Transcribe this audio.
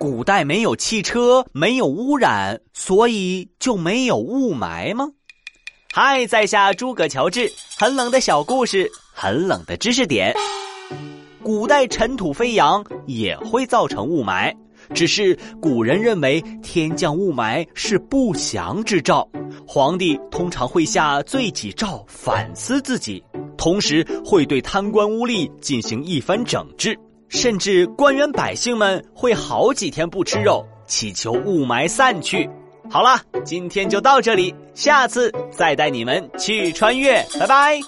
古代没有汽车，没有污染，所以就没有雾霾吗？嗨，在下诸葛乔治，很冷的小故事，很冷的知识点。古代尘土飞扬也会造成雾霾，只是古人认为天降雾霾是不祥之兆，皇帝通常会下罪己诏反思自己，同时会对贪官污吏进行一番整治。甚至官员百姓们会好几天不吃肉，祈求雾霾散去。好了，今天就到这里，下次再带你们去穿越，拜拜。